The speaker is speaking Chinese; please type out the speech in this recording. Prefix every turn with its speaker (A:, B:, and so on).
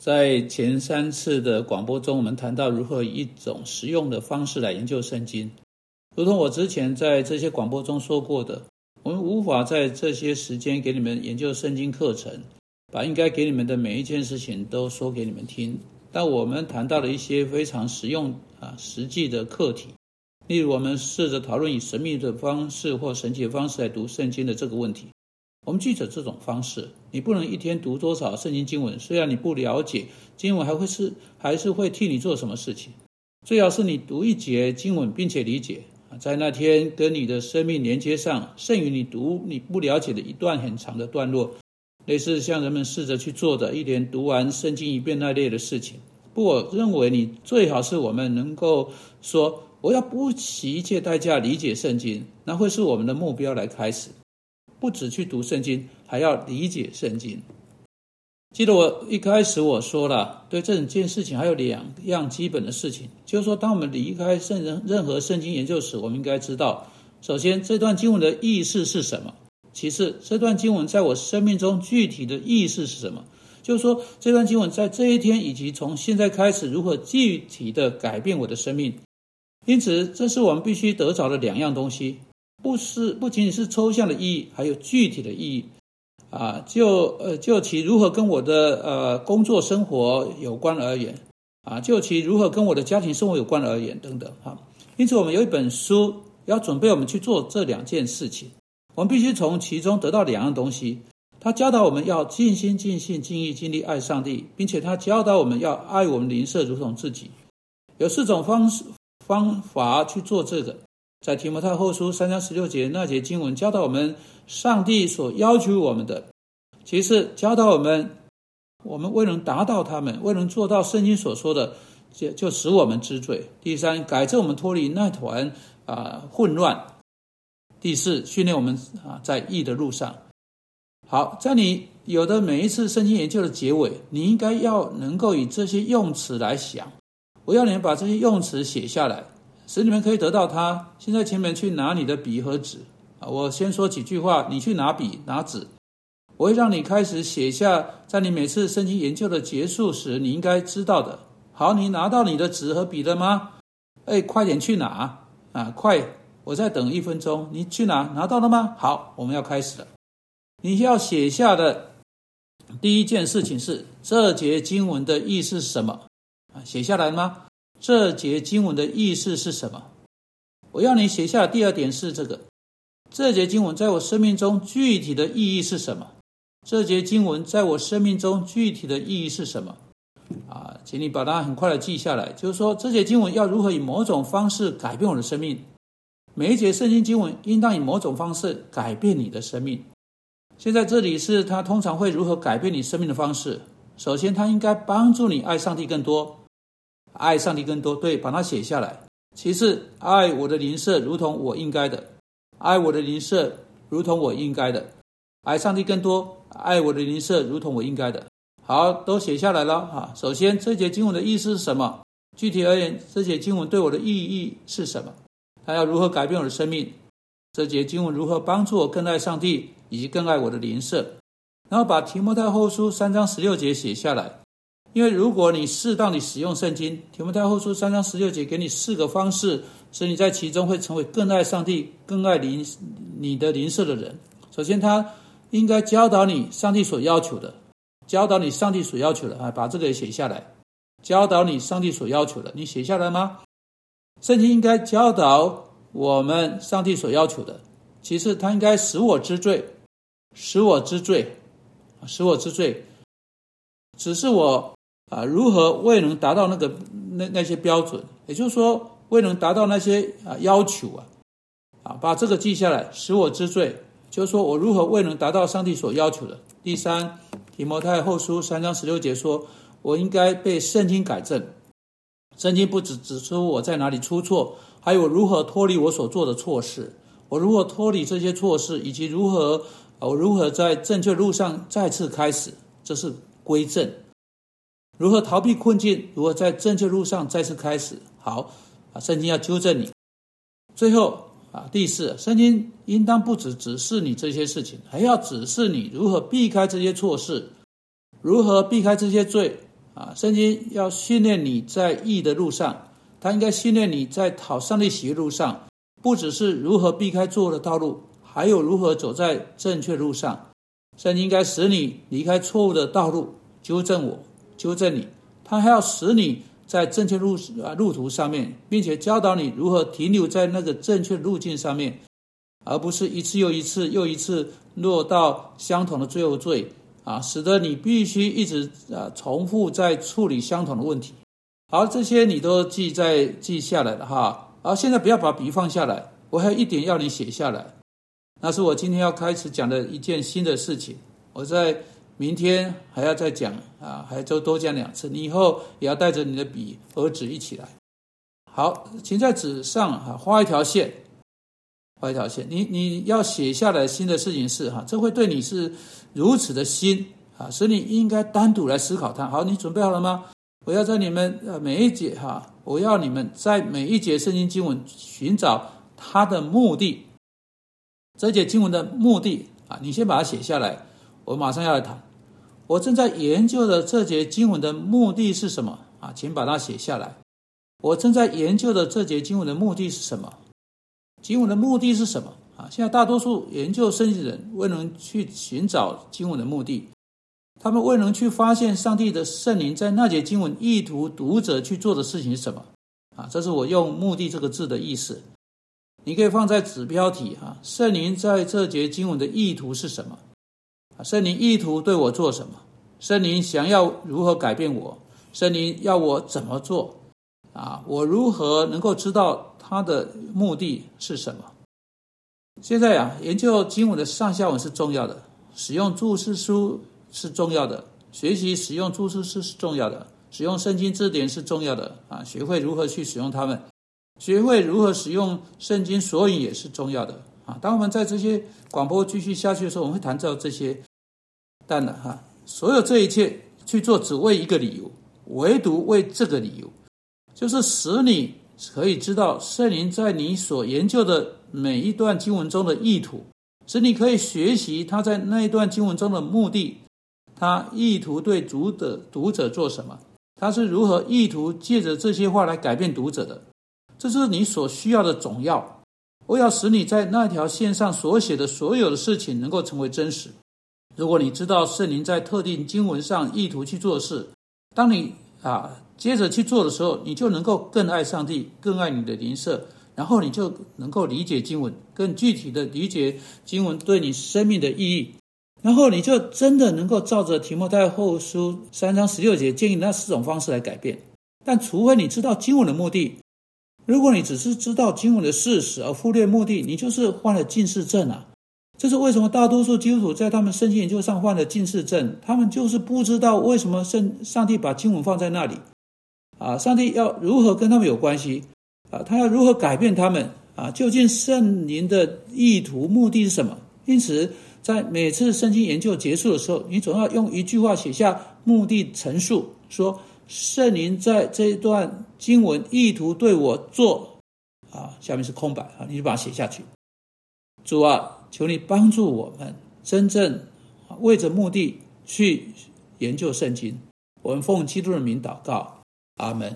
A: 在前三次的广播中，我们谈到如何以一种实用的方式来研究圣经。如同我之前在这些广播中说过的，我们无法在这些时间给你们研究圣经课程，把应该给你们的每一件事情都说给你们听。但我们谈到了一些非常实用啊实际的课题，例如我们试着讨论以神秘的方式或神奇的方式来读圣经的这个问题。我们记着这种方式，你不能一天读多少圣经经文。虽然你不了解经文，还会是还是会替你做什么事情。最好是你读一节经文，并且理解，在那天跟你的生命连接上，剩余你读你不了解的一段很长的段落。类似像人们试着去做的，一连读完圣经一遍那类的事情。不，我认为你最好是我们能够说，我要不惜一切代价理解圣经，那会是我们的目标来开始。不只去读圣经，还要理解圣经。记得我一开始我说了，对这件事情还有两样基本的事情，就是说，当我们离开圣人任何圣经研究时，我们应该知道，首先这段经文的意思是什么；其次，这段经文在我生命中具体的意思是什么。就是说，这段经文在这一天以及从现在开始，如何具体的改变我的生命。因此，这是我们必须得着的两样东西。不是不仅仅是抽象的意义，还有具体的意义啊！就呃就其如何跟我的呃工作生活有关而言啊，就其如何跟我的家庭生活有关而言等等哈。因此，我们有一本书要准备我们去做这两件事情。我们必须从其中得到两样东西。他教导我们要尽心尽性尽意尽力爱上帝，并且他教导我们要爱我们邻舍如同自己。有四种方式方法去做这个。在提摩太后书三章十六节那节经文教导我们，上帝所要求我们的，其次教导我们，我们未能达到他们，未能做到圣经所说的，就就使我们知罪。第三，改正我们脱离那团啊混乱。第四，训练我们啊在义的路上。好，在你有的每一次圣经研究的结尾，你应该要能够以这些用词来想，我要你把这些用词写下来。使你们可以得到它。现在，请你们去拿你的笔和纸啊！我先说几句话，你去拿笔拿纸。我会让你开始写下，在你每次申请研究的结束时，你应该知道的。好，你拿到你的纸和笔了吗？哎，快点去拿啊！快，我再等一分钟。你去拿，拿到了吗？好，我们要开始了。你要写下的第一件事情是这节经文的意思是什么啊？写下来吗？这节经文的意思是什么？我要你写下第二点是这个：这节经文在我生命中具体的意义是什么？这节经文在我生命中具体的意义是什么？啊，请你把它很快的记下来。就是说，这节经文要如何以某种方式改变我的生命？每一节圣经经文应当以某种方式改变你的生命。现在这里是它通常会如何改变你生命的方式？首先，它应该帮助你爱上帝更多。爱上帝更多，对，把它写下来。其次，爱我的邻舍如同我应该的，爱我的邻舍如同我应该的，爱上帝更多，爱我的邻舍如同我应该的。好，都写下来了哈。首先，这节经文的意思是什么？具体而言，这节经文对我的意义是什么？它要如何改变我的生命？这节经文如何帮助我更爱上帝，以及更爱我的邻舍？然后把提摩太后书三章十六节写下来。因为如果你适当的使用圣经，提摩太后书三章十六节给你四个方式，使你在其中会成为更爱上帝、更爱邻你的灵舍的人。首先，他应该教导你上帝所要求的，教导你上帝所要求的啊，把这个也写下来。教导你上帝所要求的，你写下来吗？圣经应该教导我们上帝所要求的。其次，他应该使我知罪，使我知罪，使我知罪，只是我。啊，如何未能达到那个那那些标准？也就是说，未能达到那些啊要求啊，啊，把这个记下来，使我知罪。就是说我如何未能达到上帝所要求的。第三，提摩太后书三章十六节说，我应该被圣经改正。圣经不只指出我在哪里出错，还有如何脱离我所做的错事，我如何脱离这些错事，以及如何我如何在正确路上再次开始，这是归正。如何逃避困境？如何在正确路上再次开始？好啊，圣经要纠正你。最后啊，第四，圣经应当不只指示你这些事情，还要指示你如何避开这些错事，如何避开这些罪啊，圣经要训练你在义的路上，它应该训练你在讨上帝喜悦路上，不只是如何避开错误的道路，还有如何走在正确路上。圣经应该使你离开错误的道路，纠正我，纠正你。它还要使你在正确路啊路途上面，并且教导你如何停留在那个正确路径上面，而不是一次又一次又一次落到相同的最后罪。啊，使得你必须一直啊重复在处理相同的问题。好，这些你都记在记下来了哈。好，现在不要把笔放下来，我还有一点要你写下来。那是我今天要开始讲的一件新的事情。我在明天还要再讲啊，还就多讲两次。你以后也要带着你的笔和纸一起来。好，请在纸上哈画一条线。画一条线，你你要写下来新的事情是哈，这会对你是如此的新啊，所以你应该单独来思考它。好，你准备好了吗？我要在你们呃每一节哈，我要你们在每一节圣经经文寻找它的目的。这节经文的目的啊，你先把它写下来。我马上要来谈。我正在研究的这节经文的目的是什么啊？请把它写下来。我正在研究的这节经文的目的是什么？经文的目的是什么啊？现在大多数研究圣经的人未能去寻找经文的目的，他们未能去发现上帝的圣灵在那节经文意图读者去做的事情是什么啊？这是我用“目的”这个字的意思。你可以放在子标题哈，圣灵在这节经文的意图是什么？啊，圣灵意图对我做什么？圣灵想要如何改变我？圣灵要我怎么做？啊，我如何能够知道？他的目的是什么？现在呀，研究经文的上下文是重要的，使用注释书是重要的，学习使用注释书是重要的，使用圣经字典是重要的啊！学会如何去使用它们，学会如何使用圣经索引也是重要的啊！当我们在这些广播继续下去的时候，我们会谈到这些，但呢，哈，所有这一切去做只为一个理由，唯独为这个理由，就是使你。可以知道圣灵在你所研究的每一段经文中的意图，使你可以学习他在那一段经文中的目的，他意图对读的读者做什么，他是如何意图借着这些话来改变读者的，这是你所需要的总要。我要使你在那条线上所写的所有的事情能够成为真实。如果你知道圣灵在特定经文上意图去做事，当你啊。接着去做的时候，你就能够更爱上帝，更爱你的灵舍，然后你就能够理解经文，更具体的理解经文对你生命的意义，然后你就真的能够照着提摩太后书三章十六节建议那四种方式来改变。但除非你知道经文的目的，如果你只是知道经文的事实而忽略目的，你就是患了近视症啊！这是为什么大多数基督徒在他们圣经研究上患了近视症？他们就是不知道为什么圣上帝把经文放在那里。啊，上帝要如何跟他们有关系？啊，他要如何改变他们？啊，究竟圣灵的意图目的是什么？因此，在每次圣经研究结束的时候，你总要用一句话写下目的陈述，说圣灵在这一段经文意图对我做。啊，下面是空白啊，你就把它写下去。主啊，求你帮助我们真正为着目的去研究圣经。我们奉基督的名祷告。阿门。